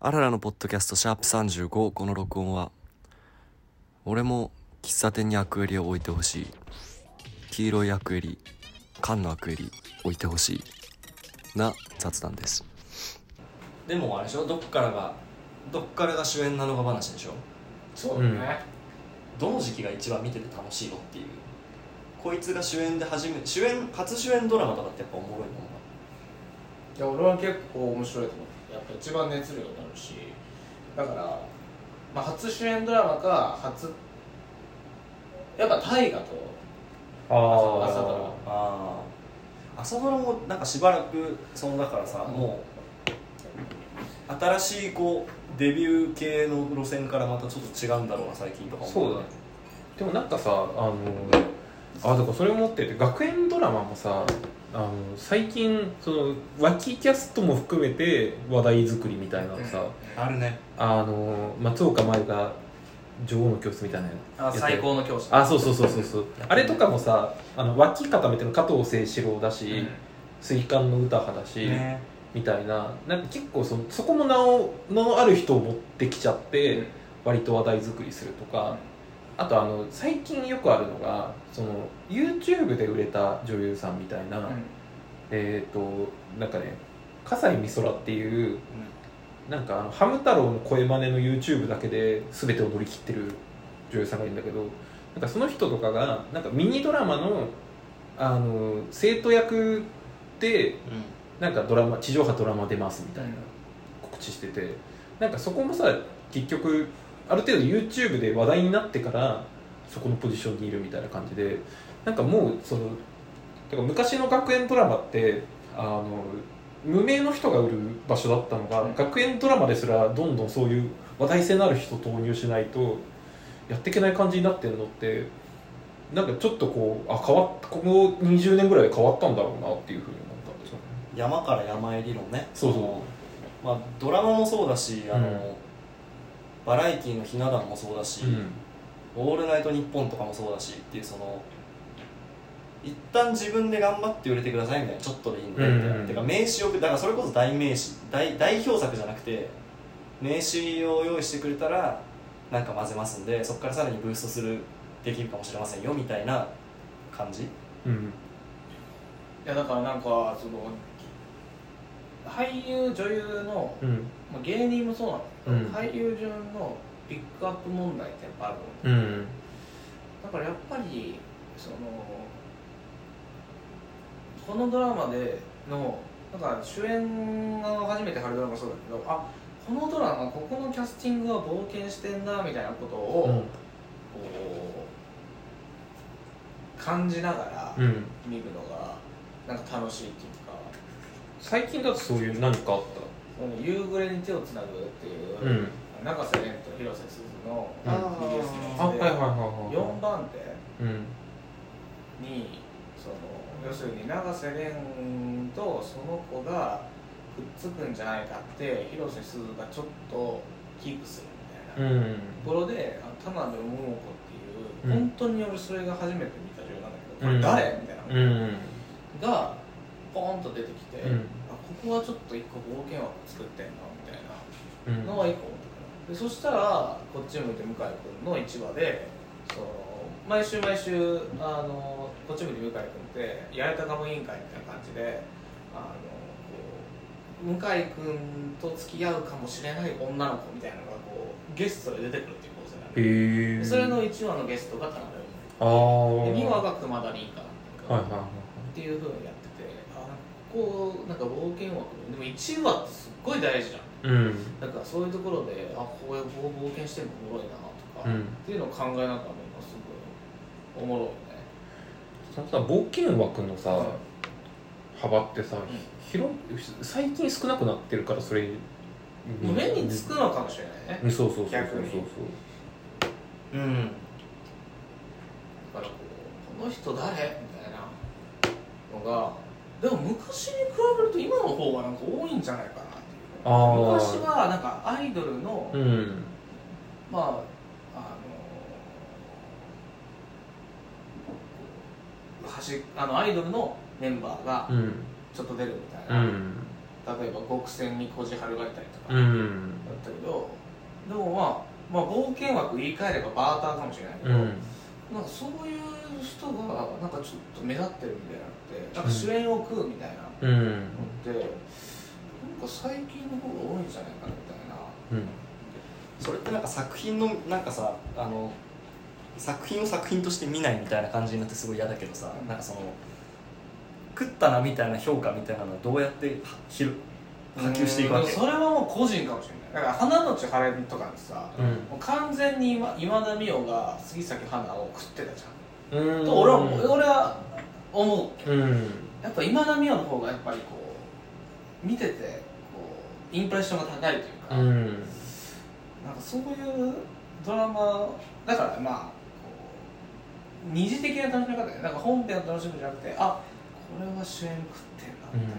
あららのポッドキャストシャープ35この録音は俺も喫茶店にアクエリを置いてほしい。黄色いアクエリ缶のアクエリ置いてほしいな雑談です。でもあれでしょ？どっからがどっからが主演なのか話でしょ？そうだね、どの時期が一番見てて楽しいのっていう。こいつが主演で初め主演初主演ドラマとかってやっぱおもろいもんいや俺は結構面白いと思うぱ一番熱量になるしだから、まあ、初主演ドラマか初やっぱ大河とあ朝ドラ。ああ朝ドラもなんかしばらくそのだからさ、もう新しいこうデビュー系の路線からまたちょっと違うんだろうな最近とか思そうだね。でもなんかさあのあだからそれを思ってて学園ドラマもさあの最近その脇キャストも含めて話題作りみたいなのさ、あるね。あの松岡茉優が女王の教室みたいなあやつ最高の教師あそうそうそうそうそう。あれとかもさあの脇固めてる加藤清史郎だし、水管の歌派だし、ね。みたいな。なんか結構そそこも名を名のある人を持ってきちゃって、割と話題作りするとか、あとあの最近よくあるのがその YouTube で売れた女優さんみたいな、えっ、となんかね笠井美空っていうなんかあのハム太郎の声真似の YouTube だけで全てを乗り切ってる女優さんがいるんだけどなんかその人とかがなんかミニドラマのあの生徒役でなんかドラマ地上波ドラマ出ますみたいな告知しててなんかそこもさ結局ある程度 YouTube で話題になってからそこのポジションにいるみたいな感じでなんかもうそのだから昔の学園ドラマってあの無名の人が売る場所だったのが、うん学園ドラマですらどんどんそういう話題性のある人を投入しないとやっていけない感じになってるのってなんかちょっとこうあ変わっここ20年ぐらいで変わったんだろうなっていうふうに思ったんですよね。山から山へ理論ね。そうそう。まあドラマもそうだしあの、うんバラエティーのひな壇もそうだし、オールナイトニッポンとかもそうだしっていうその一旦自分で頑張って売れてくださいみたいなちょっとでいいんでみたいな、うんうん。てか名刺をだからそれこそ代名詞代代表作じゃなくて名刺を用意してくれたらなんか混ぜますんでそこからさらにブーストするできるかもしれませんよみたいな感じ。うん。いやだからなんかその俳優女優の、うん。まあ、芸人もそうなんだけど、うん。俳優順のピックアップ問題ってやっぱあるの。うん。だからやっぱりそのこのドラマでのだから主演が初めて春ドラマそうだけどあこのドラマここのキャスティングは冒険してんなみたいなことを、うん。こう感じながらうん。見るのがなんか楽しいっていうか最近だとそういう何かあっその夕暮れに手をつなぐっていう、たうん。永瀬廉と広瀬すずのうん BS あのやつではいはいはいはい。4番手うんにその要するに永瀬廉とその子がくっつくんじゃないかって広瀬すずがちょっとキープするみたいな。うん。ところであ田辺桃子っていう、うん。本当に俺それが初めて見た女優なんだけどこれ誰、みたいな。うん。がポーンと出てきて、うん。あここはちょっと一個冒険枠作ってんなみたいな。うん。のは一個思った。からでそしたらこっち向いて向井君の1話でその毎週毎週あのこっち向いて向井君ってやれたかも委員会みたいな感じであのこう向井君と付き合うかもしれない女の子みたいなのがこうゲストで出てくるっていう構成なんでそれの1話のゲストが田辺ああで2話が熊田凛いっていうふうにやっこうなんか冒険枠でも1話ってすっごい大事じゃん。うん。だからそういうところであこういう冒険してるのおもろいなとか、うん。っていうのを考えながら見るのすごいおもろいよねそのさ冒険枠のさ幅ってさん。広最近少なくなってるからそれ目につくのかもしれないね。うんそうそうそうそう逆に。そううん。だからこうこの人誰？みたいなのがでも昔に比べると今の方がなんか多いんじゃないかなっていう。ああ昔はなんかアイドルの、うん。まああのはしあのアイドルのメンバーがうん。ちょっと出るみたいうな、ん。例えば極戦にこじはるがいたりとか、だうん。ったけどでもまあまあ冒険枠言い換えればバーターかもしれないけど、うん。なんかそういう人がなんかちょっと目立ってるみたいなのってなんか主演を食うみたいなのうん。って、なんか最近の方が多いんじゃないかなみたいな。うん。それってなんか作品のなんかさあの作品を作品として見ないみたいな感じになってすごい嫌だけどさ、うん。なんかその食ったなみたいな評価みたいなのはどうやってはひる波及していくわけ？うんそれはもう個人かもしれない。だから花のち晴れとかにさ、うん。もう完全に今今田美桜が杉咲花を食ってたじゃん、うんと俺は俺は思う。うん。やっぱ今田美桜の方がやっぱりこう見ててこうインプレッションが高いというか、うん。なんかそういうドラマだからまあこう二次的な楽しみ方でなんか本編を楽しむんじゃなくてあこれは主演食ってんなみたい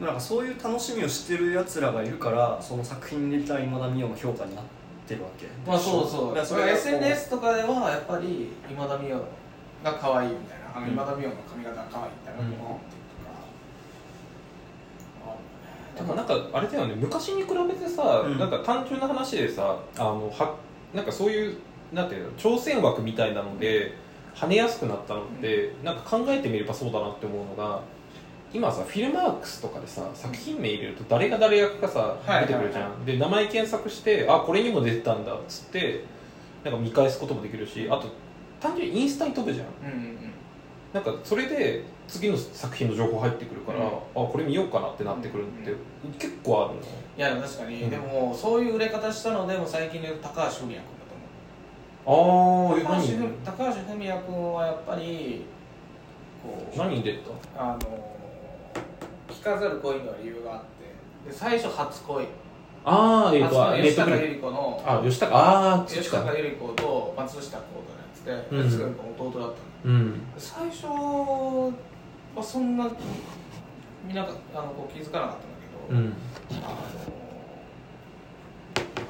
な、なんかそういう楽しみをしてるやつらがいるからその作品に入れた今田美桜の評価になってるわけまあそうそう。だからそれ SNS とかではやっぱり今田美桜が可愛いみたいな。あのうん今田美桜の髪型が可愛いみたいなのがポンっていうとか、でもなんかあれだよね。昔に比べてさ、うん。なんか単純な話でさあのはなんかそういうなんていうの挑戦枠みたいなので跳ねやすくなったのって、なんか考えてみればそうだなって思うのが今さフィルマークスとかでさ作品名入れると誰が誰役かさはい出てくるじゃん、で名前検索してあこれにも出てたんだっつってなんか見返すこともできるしあと単純にインスタに飛ぶじゃん。うんうんうん。なんかそれで次の作品の情報入ってくるから、うん。あこれ見ようかなってなってくるって結構あるの。いや確かに、うん。でもそういう売れ方したのでも最近で高橋文哉君だとああ思う高何橋文高橋文哉君はやっぱりこう何に出た？あの聞かざる恋の理由があって。で最初初恋。ああえっ、と吉高由里子のあ吉高？ああ吉高由里子と松下幸太のやつで、うん。吉高由里子の弟だったの。うん。最初はそんなみんながあのこう気づかなかったんだけど、うん。あ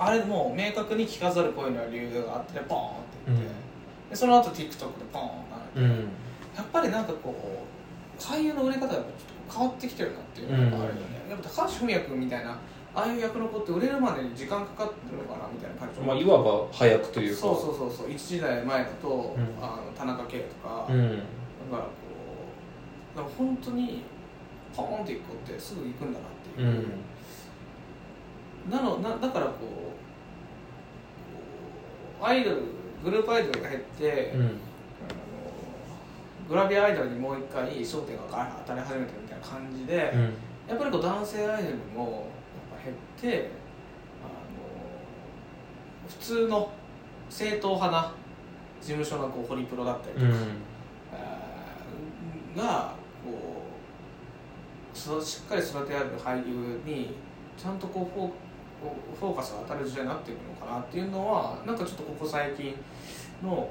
のあれもう明確に聞かざる恋の理由があってポーンって言って、うん。でその後 TikTok でポーンってうん。やっぱりなんかこう俳優の売れ方がちょっと変わってきてるなっていうのがあるよね、やっぱ高橋文哉君みたいなああいう役の子って売れるまでに時間かかってるのかなみたいな感じ。まあいわば早くというか。そうそうそうそう。一時代前だと、ん。あの田中圭とか、うん。だからこうなんか本当にポーンっていく子ってすぐ行くんだなっていう、うん。なのなだからこうアイドルグループアイドルが減って、うん。あのグラビアアイドルにもう一回焦点が当たり始めてる感じで、うん。やっぱりこう男性アイドルもやっぱ減ってあの普通の正統派な事務所のこうホリプロだったりとか、うん。がこうそしっかり育てられる俳優にちゃんとこうフォーフォーカスが当たる時代になっていくのかなっていうのはなんかちょっとここ最近の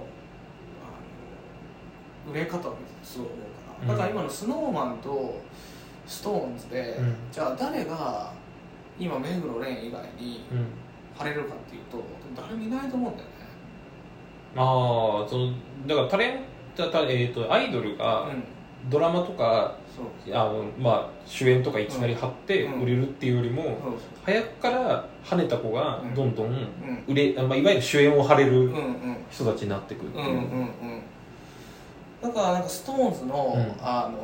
売れ方を見ててすごい思うだから今の SnowMan と SixTONES で、うん。じゃあ誰が今目黒蓮以外にうん。張れるかっていうと誰もいないと思うんだよね。ああそのだからタレントたえー、とアイドルがうん。ドラマとかそう。あの、まあ、主演とかいきなり張ってうん。売れるっていうよりも、そう早くから跳ねた子がうん。どんどんうん。売れ、あまあ、いわゆる主演を張れる人たちになってくるっていう、うんうんうんだからなんか SixTONES の、うん。あの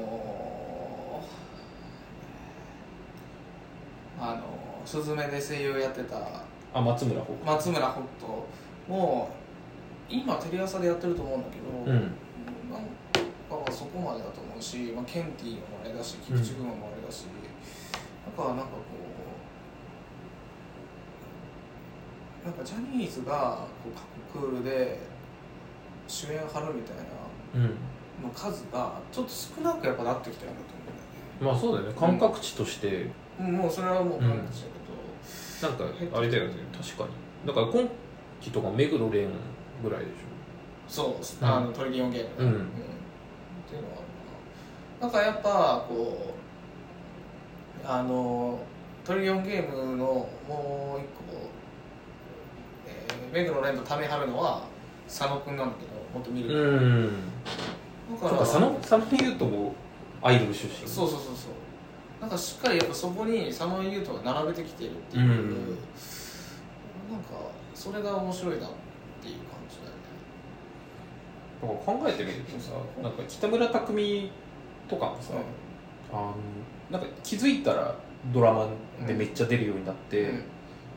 ーあのースズメで声優やってたあ松村北松村北斗も今テレ朝でやってると思うんだけど、うん。なんかそこまでだと思うし、まあ、ケンティーもあれだし菊池君もあれだし、だからなんかこうなんかジャニーズがこう各クールで主演張るみたいなうんの数がちょっと少なくやっぱなってきてるんだとまあそうだよね。感覚値として、思うん。もうそれはもう感じだなんかあれだよね。確かに。だから今期とか目黒蓮ぐらいでしけど、そう。うん。あのトリリオンゲーム、うん。っていうのはあるななんかやっぱこうあのトリリオンゲームのもう一個、えー、目黒蓮とためはるのは佐野くんなんだけどもっと見ょる、うんだから佐野佐野で言うともうアイドル出身？そうそうそうそう。なんかしっかりやっぱそこに佐野優斗が並べてきてるっていう、うん。なんかそれが面白いなっていう感じだよね。だから考えてみるとさなんか北村匠海とかもさ、あのなんか気づいたらドラマでめっちゃ出るようになって、うん。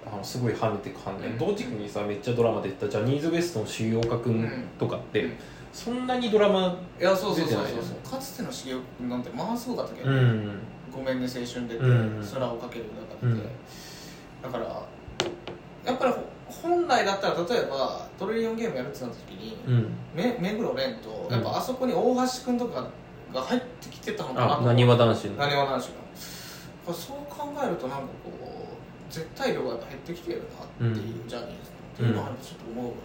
あのすごい跳ねてく反面、うん。同時期にさめっちゃドラマ出てたジャニーズ WEST の重岡君とかって、うんそんなにドラマいやそうそうそうそう。かつての重岡君なんてまあすごかったけど、うん。ごめんね青春出て、うん。空をかける中で、うん。だからやっぱり本来だったら例えばトリリオンゲームやるってなった時に、うん。め目黒蓮とやっぱあそこに大橋君とかが入ってきてたのかなとあなにわ男子の。なにわ男子そう考えるとなんかこう絶対量が減ってきてるなっていう、うん。ジャニーズのっていうのはちょっと思うよね、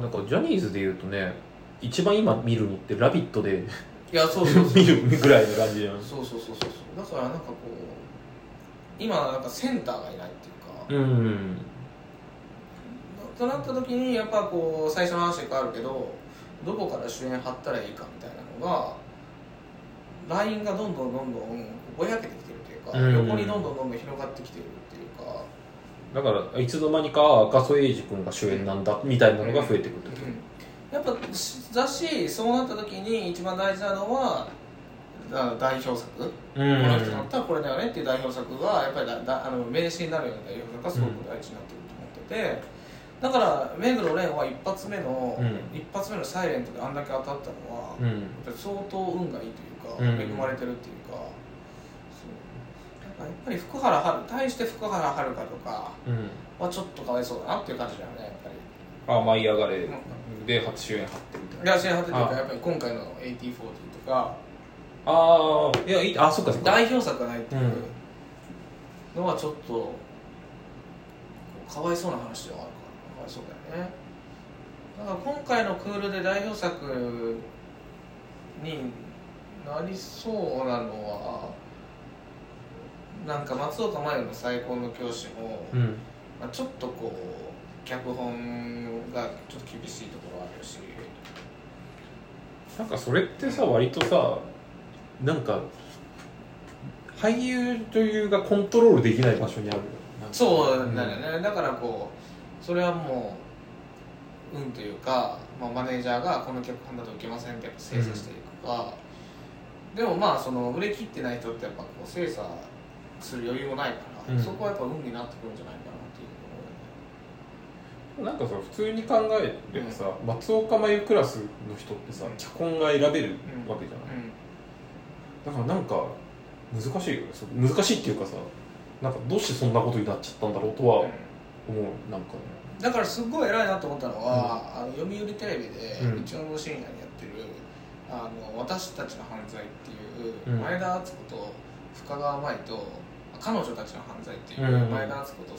なんかジャニーズでいうとね一番今見るのって「ラビット!」でいやそうそうそう。見るぐらいの感じじゃん。そうそうそうそうそう。だからなんかこう今なんかセンターがいないっていうか、うんとなった時にやっぱこう最初の話で変わるけどどこから主演張ったらいいかみたいなのがラインがどんどんどんどんぼやけてきてるというか、うん。横にどんどんどんどん広がってきてるっていうか、だからいつの間にか赤楚衛二君が主演なんだみたいなのが増えてくるってこやっぱだしそうなった時に一番大事なのはあの代表作、この人だったらこれだよねっていう代表作がやっぱりだだあの名刺になるような代表作がすごく大事になってると思ってて、だから目黒蓮は一発目の、うん。一発目の「サイレントであんだけ当たったのは、うん。やっぱり相当運がいいというか、うん。恵まれてるっていうかそうなんかやっぱり福原遥対して福原遥とかうん。はちょっとかわいそうだなっていう感じだよねやっぱり。あ舞い上がれ。で初主演張ってみたいな。いや支援派というかあ。やっぱり今回の8040とか。ああいやいい。あそっかそっか。代表作がないっていうのはちょっとかわいそうな話ではあるからかわいそうだよね。だから今回のクールで代表作になりそうなのはなんか松岡茉優の最高の教師も、うん。まあ、ちょっとこう脚本がちょっと厳しいところはあるし。なんかそれってさ割とさなんか俳優女優がコントロールできない場所にあるよ。なんかそうだよね、だからこうそれはもう運というか、まあ、マネージャーがこの脚本だといけませんってやっぱ精査していくか、でもまあその売れ切ってない人ってやっぱこう精査する余裕もないから、うん。そこはやっぱ運になってくるんじゃないかなっていうなんかさ普通に考えればさ、松岡茉優クラスの人ってさ脚本が選べるわけじゃない、だからなんか難しいよね。難しいっていうかさなんかどうしてそんなことになっちゃったんだろうとはうん。思うなんかね。だからすごい偉いなと思ったのは、あの読売テレビでうん。日曜の深夜にやってる「あの私たちの犯罪」っていう、うん。前田敦子と深川舞と彼女たちの犯罪っていう、うん。前田敦子と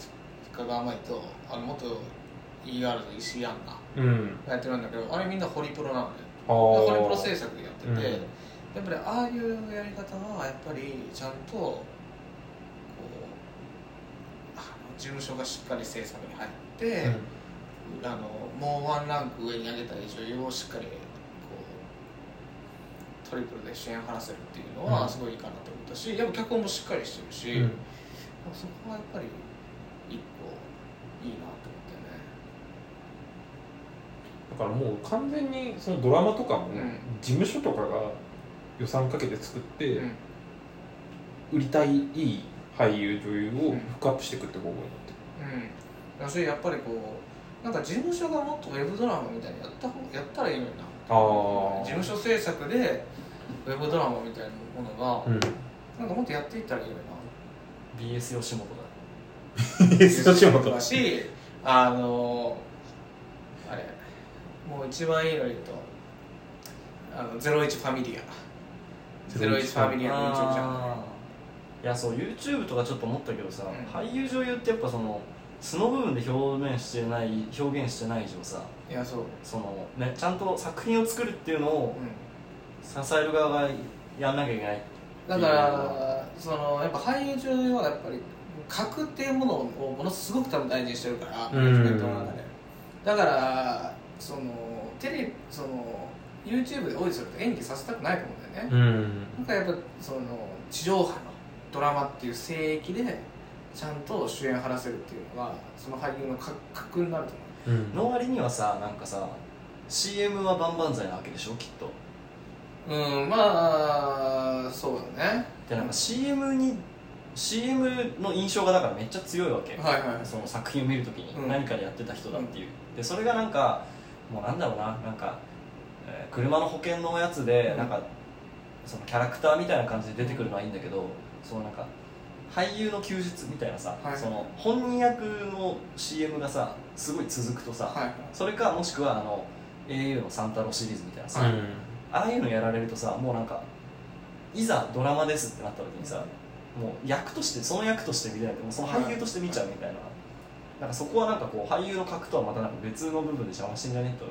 深川舞とあの元 ER の石井杏奈うん。がやってるんだけどあれみんなホリプロなんであホリプロあ制作でやってて、うん。やっぱりああいうやり方はやっぱりちゃんとこう事務所がしっかり制作に入って、あのもうワンランク上に上げたい女優をしっかりこうトリプルで主演張らせるっていうのうん。はすごいいいかなと。思ったしやっぱ脚本もしっかりしてるし、うん。そこはやっぱり一個いいなと思ってね。だからもう完全にそのドラマとかもうん。事務所とかが予算かけて作ってうん。売りたいいい俳優女優をフックアップしていくって方向になってうん。だしやっぱりこうなんか事務所がもっとウェブドラマみたいにやった方やったらいいのにな。あ事務所制作でウェブドラマみたいなものが、うんなんかもっとやっていったらいいのにな BS 吉本だ。吉本。だしあのあれもう一番いいの言うとあのゼロイチファミリア。ゼロイチファミリアの YouTube チャンネルあー。いやそう YouTube とかちょっと思ったけどさ、うん。俳優女優ってやっぱその素の部分で表現してない表現してない以上さいやそう、その、ね、ちゃんと作品を作るっていうのをう支える側がやんなきゃいけない。ん、だからそのやっぱ俳優中はやっぱり格っていうものをものすごく多分大事にしてるからうん。イベントの中で。だからそのテレビその YouTube でオーディすると演技させたくないと思うんだよね、うん。なんかやっぱその地上波のドラマっていう聖域でちゃんと主演張らせるっていうのがその俳優の格格になると思う。うん。の割にはさなんかさ CM は万々歳なわけでしょきっとうんまあそうだね。でなんか CM に CM の印象がだからめっちゃ強いわけ、はいはい。その作品を見るときうん。に何かでやってた人だっていう、でそれがなんかもうなんだろうななんか、えー車の保険のやつでうん。なんかそのキャラクターみたいな感じで出てくるのはいいんだけどそのなんか俳優の休日みたいなさ、はい。その本人役の CM がさすごい続くとさ、はいはい。それかもしくはあの au のサンタロシリーズみたいなさ、うんああいうのやられるとさもうなんかいざドラマですってなった時にさもう役としてその役として見れないもうその俳優として見ちゃうみたいな。なんかそこはなんかこう俳優の格とはまたなんか別の部分で邪魔してんじゃねえと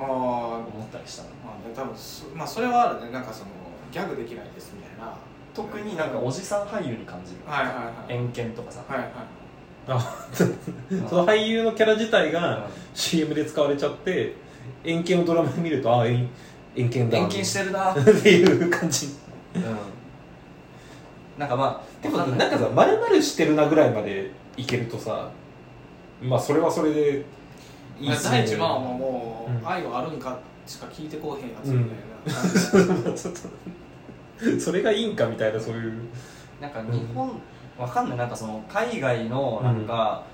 ああ思ったりしたの？まあね多分そまあそれはあるね。なんかそのギャグできないですみたいな。特になんかおじさん俳優に感じる。はいはいはい。偏見とかさ、はいはい。あ その俳優のキャラ自体が CM で使われちゃって円形をドラマで見るとああ円円形だ。偏見してるな。う んっていう感じ。なんかまあでもなんかさ丸々してるなぐらいまでいけるとさまあそれはそれでいいっすね。第一番はもう、うん。愛はあるんかしか聞いてこうへんやつみたいな感じで、それがいいんかみたいなそういう。なんか日本、わかんない。なんかその海外のなんか、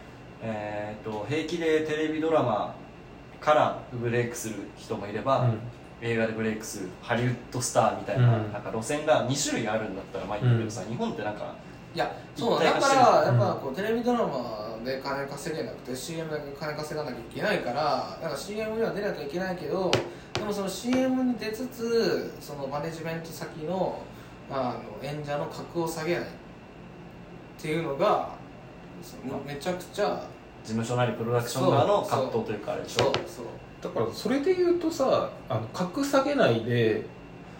えー、と平気でテレビドラマからブレイクする人もいれば、映画でブレイクするハリウッドスターみたいな,、うん。なんか路線が2種類あるんだったらまあいいんだけどさ、日本ってなんかいやそうだからやっぱこうテレビドラマで金稼げなくて CM で金稼がなきゃいけないからなんか CM には出なきゃいけないけどでもその CM に出つつそのマネジメント先のあの演者の格を下げないっていうのがそのめちゃくちゃ事務所なりプロダクション側の葛藤というかあれでしょ。そうそうだからそれで言うとさあの格下げないで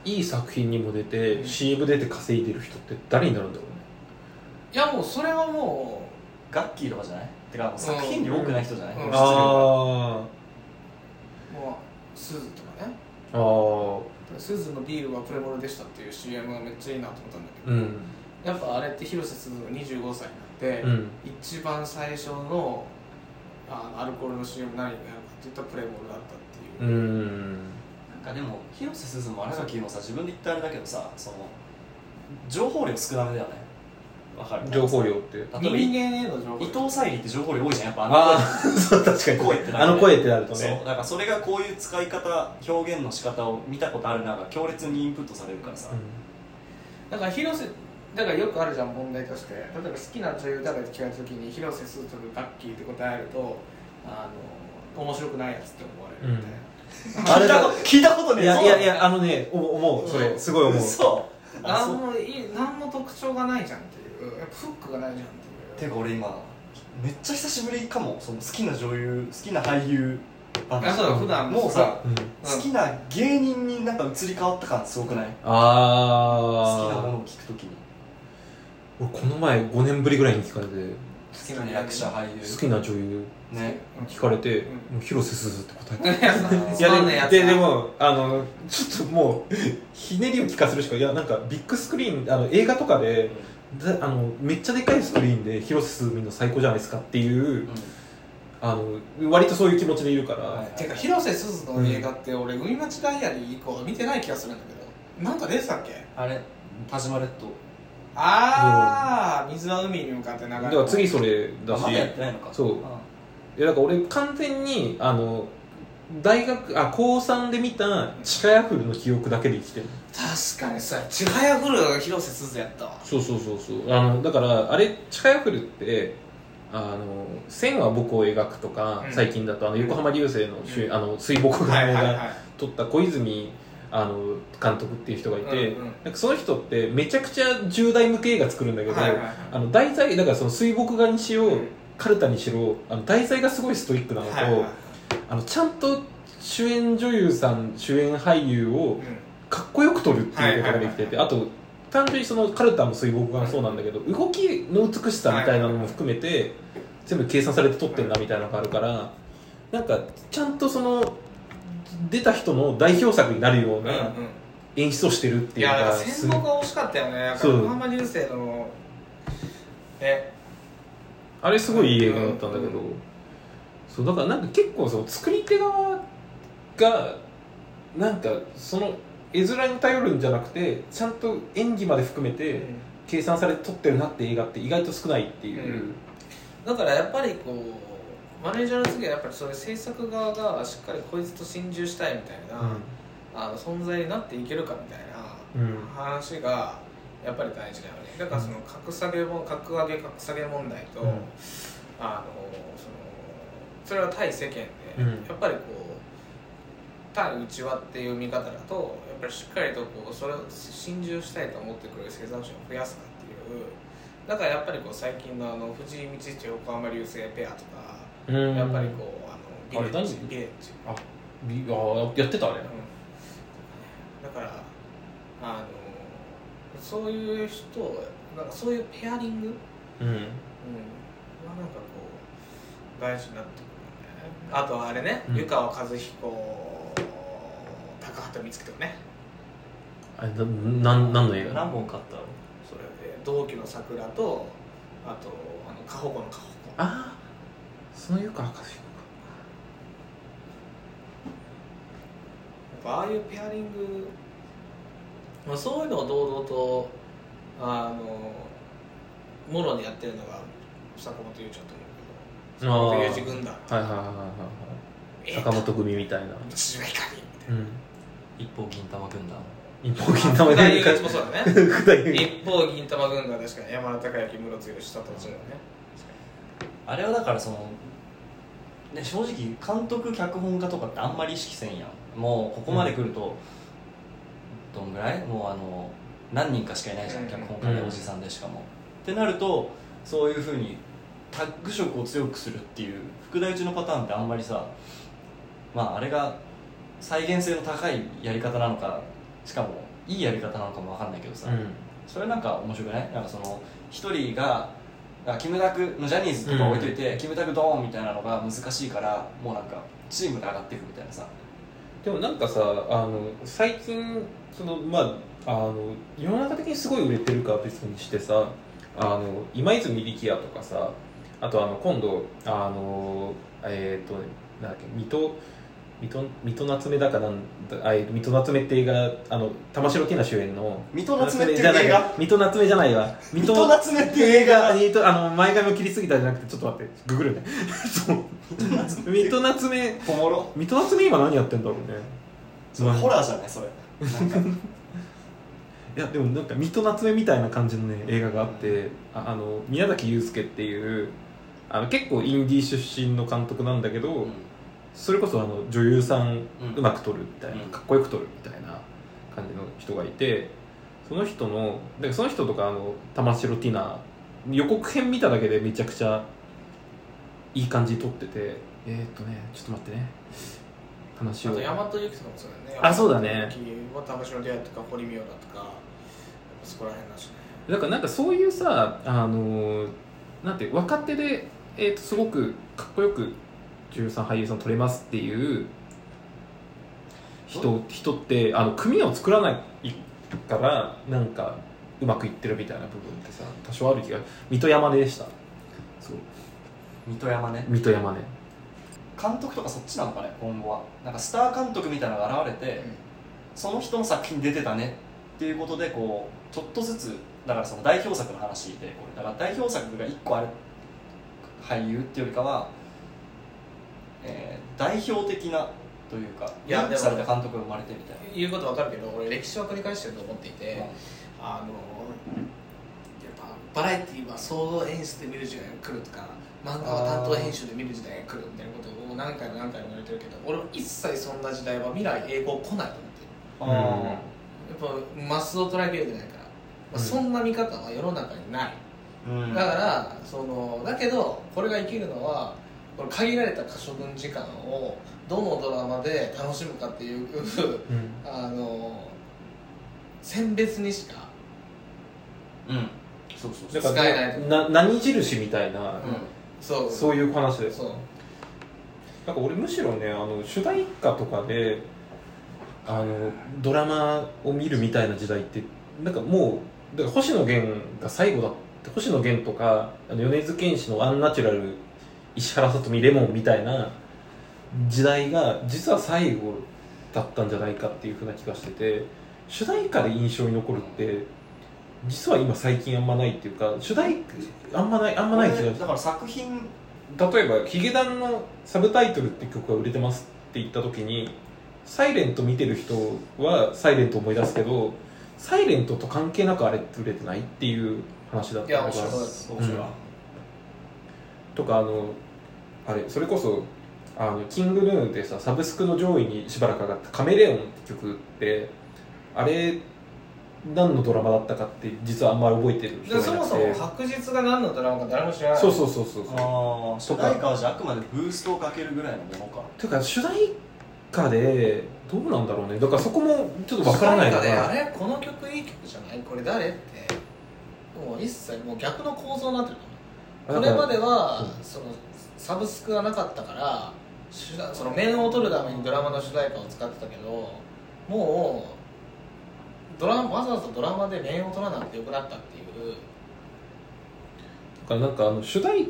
いい作品にも出て、うん。CM 出て稼いでる人って誰になるんだろうね。いやもうそれはもガッキーとかじゃない？てかもう作品量多くない人じゃない、うん。露出量があうもう鈴とかね。ああ鈴のビールはプレモルでしたっていう CM がめっちゃいいなと思ったんだけど、うん。やっぱあれって広瀬すずが25歳になって、うん。一番最初のあのアルコールの CM 何になるかっていったらプレモルだったっていう。う、ん。なんかでも広瀬すずも荒垣もさ自分で言ったあれだけどさその情報量少なめだよね。わかる？情報量って。例えば人間への情報伊藤沙莉って情報量多いじゃんやっぱあのああ そう確かに。声ってなるね。あの声ってなるとそうねだからそれがこういう使い方表現の仕方を見たことあるなが強烈にインプットされるからさ、だから広瀬だからよくあるじゃん問題として。例えば好きな女優誰って聞かれた時に広瀬すずとかガッキーって答えるとあの面白くないやつって思われるみたいな、あれだ。聞いたこと聞いたことねいやいやいやあのねお思うそれすごい思う。そうもいい何も特徴がないじゃんっていう。やっぱフックがないじゃんっていう。てか俺今めっちゃ久しぶりかも。その好きな女優好きな俳優あそうだ普段もうさうん。好きな芸人になんか移り変わった感すごくない、好きなもあのを聞くときに。あ俺この前5年ぶりぐらいに聞かれて好きな役者俳優。好きな女優。ね。聞かれて、うん。もう広瀬すずって答えた いやねでででもあのちょっともうひねりを聞かせるしかいやなんかビッグスクリーンあの映画とかでだあのめっちゃでかいスクリーンで広瀬すず見るの最高じゃないですかっていうあの割とそういう気持ちでいるから、はい。てか広瀬すずの映画って俺海町ダイアリー以降見てない気がするんだけど。なんか出てたっけ？あれ田島列島ああ水は海に向かって流れる。だから次それだし。あまだやってないのか。そう。いやだから俺完全にあの大学あ高3で見たチカヤフルの記憶だけで生きてる。確かにさちはやふるが広瀬すずやったわ。そうそうそうそう。あのだからあれチカヤフルってあの線は僕を描くとか、うん。最近だとあの横浜流星の主演、うん。あの水墨画がはいはいはい。撮った小泉あの監督っていう人がいて、うんうん。なんかその人ってめちゃくちゃ重大向け映画作るんだけど、はいはいはい。あの題材だからその水墨画にしろ、うん。カルタにしろあの題材がすごいストイックなのと、はいはいはい。あのちゃんと主演女優さん主演俳優をうん。かっこよく撮るっていうことができてて、あと単純にそのカルタも水墨画もそうなんだけど動きの美しさみたいなのも含めて全部計算されて撮ってんなみたいなのがあるからなんかちゃんとその出た人の代表作になるよううんな演出をしてるっていやいうのが戦国が惜しかったよね。なんか横浜流星のえあれすごいいい映画だったんだけど、うそうだからなんか結構その作り手側がなんかその絵面に頼るんじゃなくてちゃんと演技まで含めて計算されて撮ってるなって映画って意外と少ないっていう、うん。だからやっぱりこうマネージャーの次はやっぱりそういう制作側がしっかりこいつと心中したいみたいな、あの存在になっていけるかみたいなうん。話がやっぱり大事だよね。だからその格下げも格上げ格下げ問題と、うん。あのそのそれは対世間で、うん。やっぱりこう対内輪っていう見方だとやっぱりしっかりとこうそれを心中したいと思ってくれる生産者を増やすかっていう。だからやっぱりこう最近のあの藤井道一横浜流星ペアとか、うんやっぱりこうあのビレッジビレッジあびあやってたあれ。うん。だからあのそういう人なんかそういうペアリング、うん、うん。はなんかこう大事になってくるよね。あとあれね、うん。湯川和彦高畑充希とかね。あれななん何の映画？何本買ったの？それで同期の桜とあとあの過保護の過保護ああその湯かやっぱああいうペアリング、まあ、そういうのを堂々とあのもろにやってるのが坂本龍一だと思うけど坂本龍一軍団はいはいはいはい坂本組みたいな。一番いかにみたいな。うん一方銀玉軍団一方銀玉福田雄で一方銀玉軍団確かに山田孝之室剛下とそうだねあれはだからそのね正直監督脚本家とかってあんまり意識せんやん。もうここまで来ると、どんぐらい？もうあの何人かしかいないじゃん。脚本家でおじさんでしかも、ってなるとそういうふうにタッグ色を強くするっていう副題中のパターンってあんまりさまああれが再現性の高いやり方なのかしかもいいやり方なのかも分かんないけどさ、うん。それなんか面白くない？なんかその一人があキムタクのジャニーズとか置いといて、キムタクドーンみたいなのが難しいからもうなんかチームで上がっていくみたいなさ。でもなんかさあの最近そのまああの世の中的にすごい売れてるか別にしてさあの今泉力也とかさあとあの今度あのえっ、となんだっけ水戸水戸水戸夏目だかなんだあえ水戸夏目って映画あの玉城ティナ主演の。水戸夏目っていうじゃない映画？水戸夏目じゃないわ。水戸夏目っていう映画？映画あの前髪を切りすぎたじゃなくてちょっと待ってググるね。そう。水戸夏目おもろ。水戸夏目今何やってんだろうね。それホラーじゃない？それ。いやでもなんか水戸夏目みたいな感じのね映画があってああの宮崎祐介っていうあの結構インディー出身の監督なんだけど、うんそれこそあの女優さんうまく撮るみたいな、うん。かっこよく撮るみたいな感じの人がいてその人のだからその人とかあの玉城ティナ予告編見ただけでめちゃくちゃいい感じに撮っててえー、っとねちょっと待ってね。話をあと大和由紀とかもそうだよね。あそうだね。玉城出会いとか堀美央だとかそこら辺だしね。だからなんかそういうさあのなんて若手で、えー、とすごくかっこよく女優さん俳優さん撮れますっていう人人ってあの組を作らないからなんかうまくいってるみたいな部分ってさ多少ある気が水戸山根でした。そう。水戸山ね水戸山根。監督とかそっちなのかね今後は。なんかスター監督みたいなのが現れて、その人の作品出てたねっていうことでこうちょっとずつだからその代表作の話でこれ。だから代表作が1個ある俳優っていうよりかは、えー代表的なというかいや認知された監督が生まれてみたいな。言うことわかるけど俺歴史は繰り返してると思っていて、うん。あのやっぱバラエティーは総合演出で見る時代が来るとか漫画は担当編集で見る時代が来るみたいなことを何回も何回も言われてるけど俺は一切そんな時代は未来英語来ないと思ってる。あやっぱマスを捉えきれてないから、まあ、うんそんな見方は世の中にない、ーうん。だからそのだけどこれが生きるのはこの限られた可処分時間をどのドラマで楽しむかっていうあの選別にしか、うん。そうそうそう。だから使えないな何印みたいな、うん、そう。そういう話で。すそう。なんか俺むしろねあの主題歌とかであのドラマを見るみたいな時代ってなんかもうだから星野源が最後だって星野源とかあの米津玄師のアンナチュラル石原さとみレモンみたいな時代が実は最後だったんじゃないかっていうふうな気がしてて主題歌で印象に残るって実は今最近あんまないっていうか主題あんまないあんまない気がだから作品例えばヒゲダンのサブタイトルって曲が売れてますって言った時にサイレント見てる人はサイレント思い出すけどサイレントと関係なくあれって売れてないっていう話だったのが。うん。とかあのあれそれこそあのキングヌーでさサブスクの上位にしばらく上がった「カメレオン」って曲ってあれ何のドラマだったかって実はあんまり覚えてるいなくて。もそも白日が何のドラマか誰も知らない。そうそうそうそうそう。ああ主題歌はじゃああくまでブーストをかけるぐらいのものか。ていうか主題歌でどうなんだろうね。だからそこもちょっとわからないか。主題歌らであれこの曲いい曲じゃない？これ誰？って。もう一切もう逆の構造になってると思う。これまではうん。そのサブスクがなかったからその面を取るためにドラマの主題歌を使ってたけどもうドラわざわざドラマで面を取らなくてよくなったっていう。だからなんかあの主題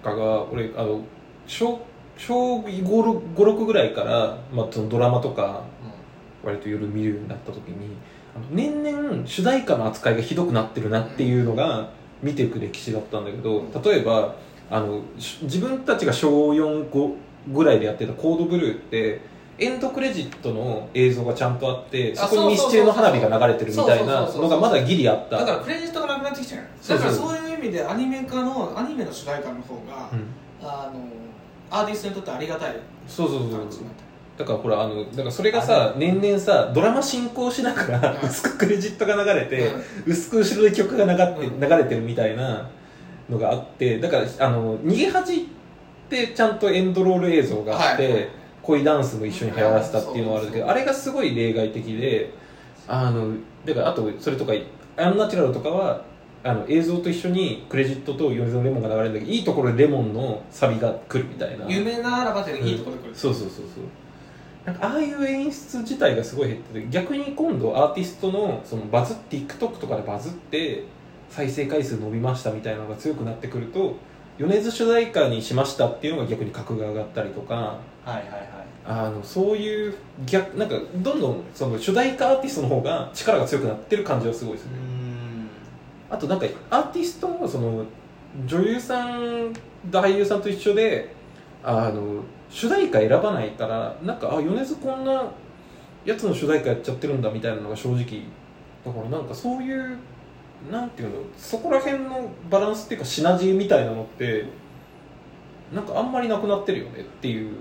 歌が俺あの小小56ぐらいから、まあ、そのドラマとか割と夜見るようになった時に年々主題歌の扱いがひどくなってるなっていうのが見ていく歴史だったんだけど例えばあのし自分たちが小45ぐらいでやってた「コードブルー」ってエンドクレジットの映像がちゃんとあってあそこにミスチルの花火が流れてるみたいなのがまだギリあった。だからクレジットがなくなってきちゃう。だからそういう意味でアニメ化のアニメの主題歌の方が、うん。あのアーティストにとってありがたい。そうそうそうだからほらあのだからそれがさ年々さドラマ進行しながらうん。薄くクレジットが流れて、うん。薄く後ろで曲が流って、うん。流れてるみたいなのがあってだからあの逃げ恥ってちゃんとエンドロール映像があって、はい。恋ダンスも一緒に流行らせたっていうのがあるんだけどあれがすごい例外的であのだからあとそれとかアンナチュラルとかはあの映像と一緒にクレジットと米津のレモンが流れるんだけどいいところでレモンのサビが来るみたいな。夢ならばっていいところで来る、そうそうそうそう。なんかああいう演出自体がすごい減ってて逆に今度アーティストのそのバズ TikTok とかでバズって再生回数伸びましたみたいなのが強くなってくると米津主題歌にしましたっていうのが逆に格が上がったりとかはいはいはい。あのそういう逆なんかどんどんその主題歌アーティストの方が力が強くなってる感じはすごいでする、うん。あとなんかアーティストもその女優さん俳優さんと一緒であの主題歌選ばないからなんかあ米津こんなやつの主題歌やっちゃってるんだみたいなのが正直だからなんかそういうなんていうのそこら辺のバランスっていうかシナジーみたいなのってなんかあんまりなくなってるよねっていう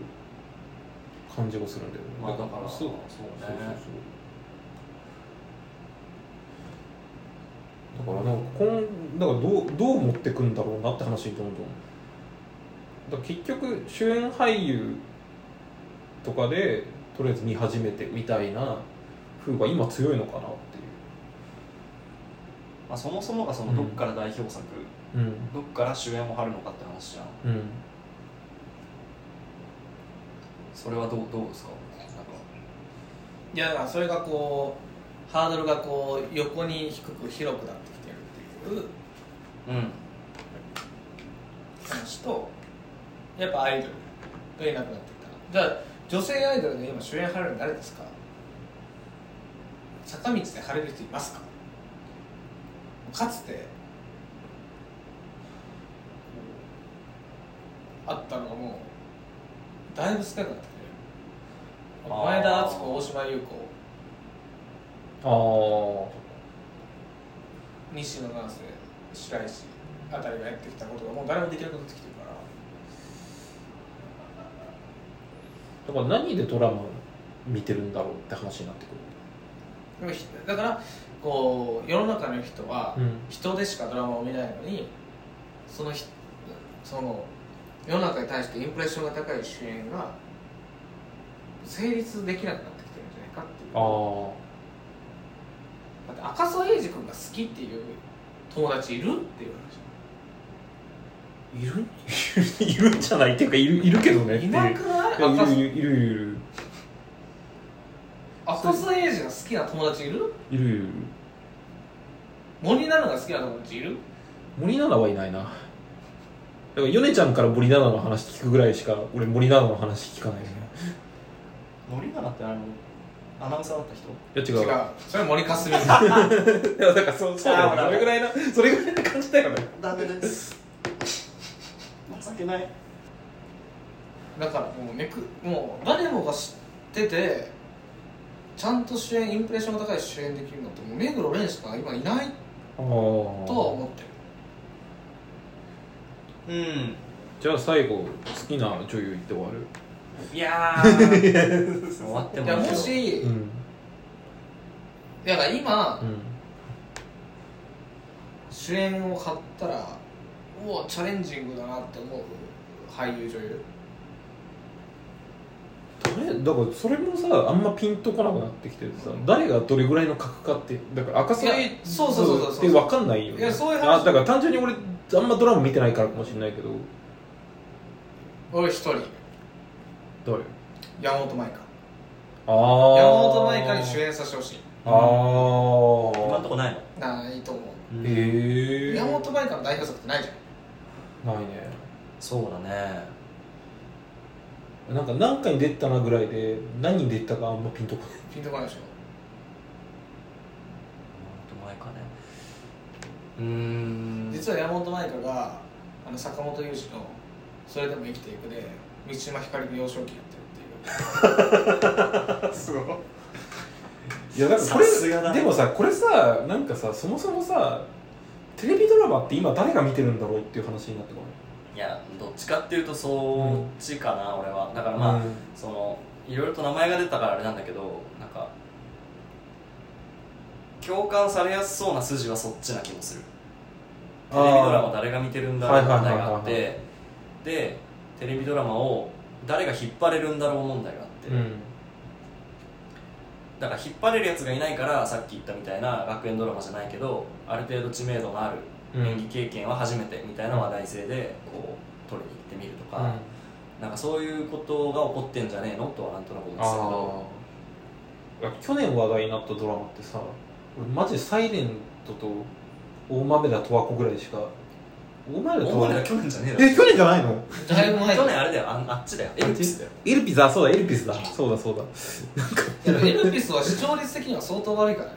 感じがするんだよね、まあだからそうそうそうそうね。だからなんかこんだからどうどう持ってくんだろうなって話にどんどん。だ結局主演俳優とかでとりあえず見始めてみたいな風が今強いのかなってまあ、そもそもがそのどっから代表作、いううん。どっから主演を張るのかって話じゃん。うん。それはどうどうですか？なんか。いやだからそれがこうハードルがこう横に低く広くなってきてるっていう。うん。話とやっぱアイドルがいなくなってきた。じゃあ女性アイドルで今主演張れるの誰ですか？坂道で張れる人いますか？かつてあったのがもうだいぶ少なくなってきてる。あー。前田敦子大島優子。ああ西野七瀬白石あたりがやってきたことがもう誰もできなくなってきてるから。だから何でドラマ見てるんだろうって話になってくでもひだからこう世の中の人は人でしかドラマを見ないのにそのひその世の中に対してインプレッションが高い主演が成立できなくなってきてるんじゃないかっていう。あだって赤楚衛二君が好きっていう友達いるっていうあいる？いるんじゃない？っていうかいるいるけどねいなくない？いるいるいるいる赤小津英二が好きな友達いる？いるいる。森七菜が好きな友達いる？森七菜はいないな。だから米ちゃんから森七菜の話聞くぐらいしか俺森七菜の話聞かないね。森七菜ってあのアナウンサーだった人？いや違う。違う。それ森かすみ いやだからそうそうだよそれぐらいなそれぐらいな感じだよね。ダメです情けない。だからもうめくもう誰もが知っててちゃんと主演インプレッションが高い主演できるのってもう目黒蓮しか今いないああとは思ってる。うん。じゃあ最後好きな女優言って終わる？いやー。終わってもいやもし、うん。だから今うん。主演を買ったらうわチャレンジングだなって思う俳優女優誰だからそれもさあんまピンとこなくなってきてさ誰がどれぐらいの格かってだから赤澤いやそうそうそうそうそう。って分かんないよね。いやそういう話。あだから単純に俺あんまドラマ見てないからかもしれないけど。俺一人。誰？山本舞香。ああ山本舞香に主演させてほしい。あ今んとあこないの？ないと思う。へえ山本舞香の代表作ってないじゃん。ないね。そうだねなんか何回に出たなぐらいで何に出たかあんまピンとこない。ピンとこないでしょ。前かね。うーん。実は山本舞香があの坂本龍二の「それでも生きていく」で満島ひかりの幼少期やってるっていう。すごい。いやだからこれでもさこれさなんかさそもそもさテレビドラマって今誰が見てるんだろうっていう話になってこい？やどっちかっていうとそっちかな、俺は。だからまあ、そのいろいろと名前が出たからあれなんだけどなんか共感されやすそうな筋はそっちな気もする。テレビドラマ誰が見てるんだろう問題があってでテレビドラマを誰が引っ張れるんだろう問題があって、うん。だから引っ張れるやつがいないからさっき言ったみたいな学園ドラマじゃないけどある程度知名度のあるうん演技経験は初めてみたいな話題性でこう取りに行ってみるとか、なんかそういうことが起こってんじゃねえの？とはなんとなく思ってたけど。去年話題になったドラマってさ俺マジで「サイレントと「大豆田十和子」ぐらいしか大豆田十和子お前ら去年じゃねえだろ。え去年じゃないの？だいぶ前去年あれだよ。ああっちだよ。エルピスだよ。エルピスあそうだエルピスだ。そうだそうだ、いやエルピスは視聴率的には相当悪いからね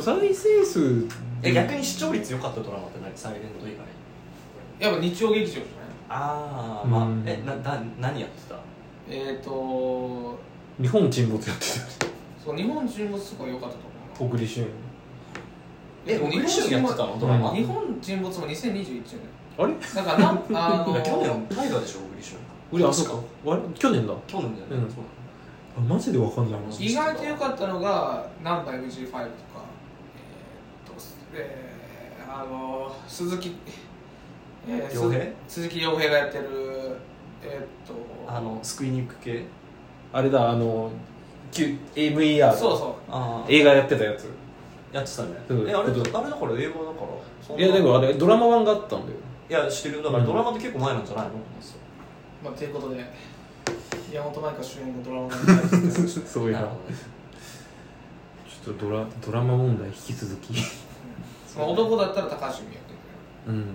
再生数え逆に視聴率良かったドラマって何？サイレント以外やっぱ日曜劇場じゃない？ああまあうん。えなな何やってた？えっ、ー、と日本沈没やってそう日本沈没とか良かったと思うた小栗旬。え小栗旬やってたの？ドラマ？日本沈没も2021年。あれ？だからなん あの去年大河でしょ小栗旬。俺あそうか。あれ？去年だ。去年だよね、うん。そうあマジでわかんない。な意外と良かったのがナンバー MG5 とかえあの鈴木えー亮平？鈴木亮平がやってるえーっとあの救いに行く系？あれだあの AVR そうそう。映画やってたやつ？やってたね。うん。えあれあれうんだから映画だから。いやでもあれドラマ版があったんだよ。いや知ってる。よだからドラマって結構前なんじゃないの、まあということで山本舞香主演のドラマそう いうな。なるほどね。ちょっとドラドラマ問題引き続きその男だったら高橋文哉君うん。